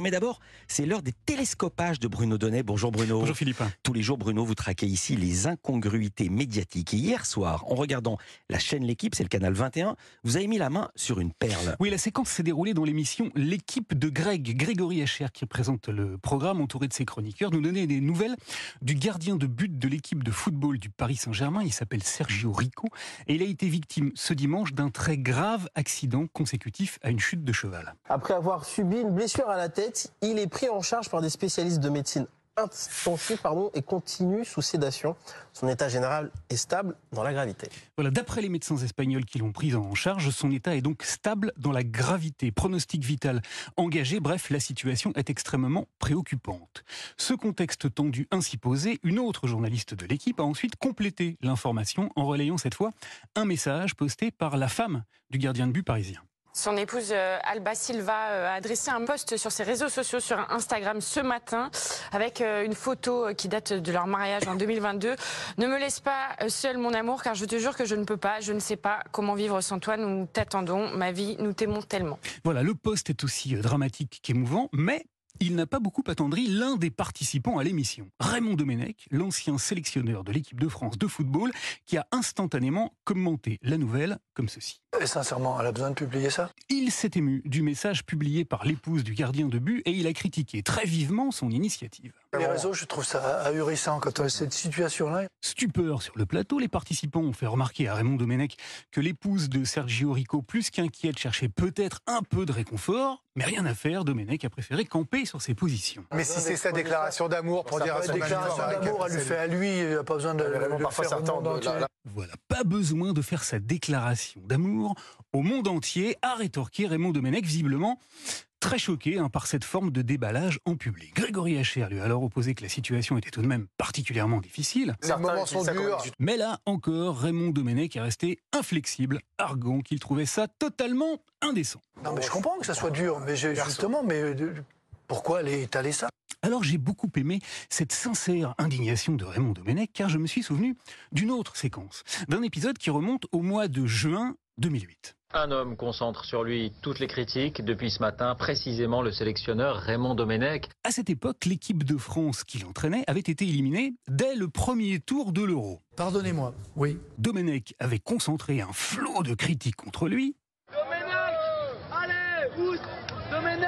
Mais d'abord, c'est l'heure des télescopages de Bruno Donnet. Bonjour Bruno. Bonjour Philippe. Tous les jours, Bruno, vous traquez ici les incongruités médiatiques. Et hier soir, en regardant la chaîne L'équipe, c'est le canal 21, vous avez mis la main sur une perle. Oui, la séquence s'est déroulée dans l'émission L'équipe de Greg, Grégory Hacher, qui présente le programme entouré de ses chroniqueurs, nous donnait des nouvelles du gardien de but de l'équipe de football du Paris Saint-Germain. Il s'appelle Sergio Rico et il a été victime ce dimanche d'un très grave accident consécutif à une chute de cheval. Après avoir subi une blessure à la tête, il est pris en charge par des spécialistes de médecine intensive pardon, et continue sous sédation. Son état général est stable dans la gravité. Voilà, d'après les médecins espagnols qui l'ont pris en charge, son état est donc stable dans la gravité. Pronostic vital engagé, bref, la situation est extrêmement préoccupante. Ce contexte tendu ainsi posé, une autre journaliste de l'équipe a ensuite complété l'information en relayant cette fois un message posté par la femme du gardien de but parisien. Son épouse euh, Alba Silva euh, a adressé un post sur ses réseaux sociaux sur Instagram ce matin avec euh, une photo qui date de leur mariage en 2022. Ne me laisse pas seul mon amour car je te jure que je ne peux pas, je ne sais pas comment vivre sans toi, nous t'attendons, ma vie, nous t'aimons tellement. Voilà, le post est aussi dramatique qu'émouvant, mais il n'a pas beaucoup attendri l'un des participants à l'émission, Raymond Domenech, l'ancien sélectionneur de l'équipe de France de football, qui a instantanément commenté la nouvelle comme ceci. Et sincèrement, elle a besoin de publier ça? Il s'est ému du message publié par l'épouse du gardien de but et il a critiqué très vivement son initiative. Les réseaux, je trouve ça ahurissant quand on a cette situation-là. Stupeur sur le plateau, les participants ont fait remarquer à Raymond Domenech que l'épouse de Sergio Rico, plus qu'inquiète, cherchait peut-être un peu de réconfort, mais rien à faire, Domenech a préféré camper sur ses positions. Mais si c'est sa déclaration d'amour pour dire à son déclaration d'amour, elle lui fait à lui, il n'a pas besoin de, faire au monde entier. Voilà, pas besoin de faire sa déclaration d'amour au monde entier, a rétorqué Raymond Domenech, visiblement très choqué hein, par cette forme de déballage en public. Grégory Hacher lui a alors opposé que la situation était tout de même particulièrement difficile. Les moments sont durs. Mais là encore, Raymond Domenech est resté inflexible, arguant qu'il trouvait ça totalement indécent. Non mais je comprends que ça soit dur, mais justement, mais euh, pourquoi aller étaler ça? Alors j'ai beaucoup aimé cette sincère indignation de Raymond Domenech car je me suis souvenu d'une autre séquence, d'un épisode qui remonte au mois de juin 2008. Un homme concentre sur lui toutes les critiques. Depuis ce matin, précisément le sélectionneur Raymond Domenech. À cette époque, l'équipe de France qui l'entraînait avait été éliminée dès le premier tour de l'Euro. Pardonnez-moi, oui. Domenech avait concentré un flot de critiques contre lui. Domenech Allez,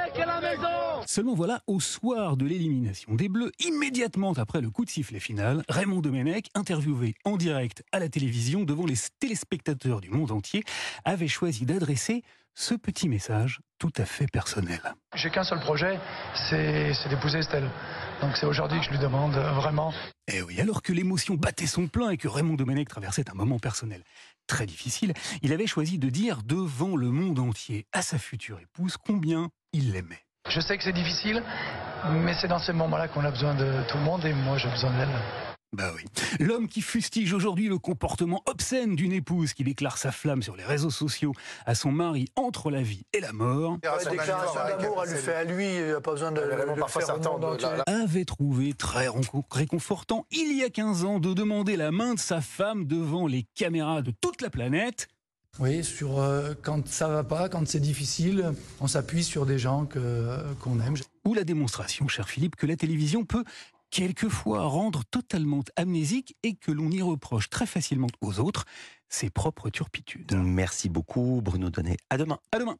Domenech à la maison Seulement voilà, au soir de l'élimination des Bleus, immédiatement après le coup de sifflet final, Raymond Domenech, interviewé en direct à la télévision devant les téléspectateurs du monde entier, avait choisi d'adresser ce petit message tout à fait personnel. J'ai qu'un seul projet, c'est d'épouser Estelle. Donc c'est aujourd'hui que je lui demande euh, vraiment. Et eh oui, alors que l'émotion battait son plein et que Raymond Domenech traversait un moment personnel très difficile, il avait choisi de dire devant le monde entier à sa future épouse combien il l'aimait. Je sais que c'est difficile, mais c'est dans ces moments-là qu'on a besoin de tout le monde et moi j'ai besoin d'elle. Bah oui. L'homme qui fustige aujourd'hui le comportement obscène d'une épouse qui déclare sa flamme sur les réseaux sociaux à son mari entre la vie et la mort. La déclaration d'amour, elle lui fait à lui, il n'a pas besoin de le faire au monde Avait trouvé très réconfortant il y a 15 ans de demander la main de sa femme devant les caméras de toute la planète oui, sur euh, quand ça va pas, quand c'est difficile, on s'appuie sur des gens qu'on aime. Ou la démonstration, cher Philippe, que la télévision peut quelquefois rendre totalement amnésique et que l'on y reproche très facilement aux autres ses propres turpitudes. Merci beaucoup Bruno Donnet. À demain. À demain.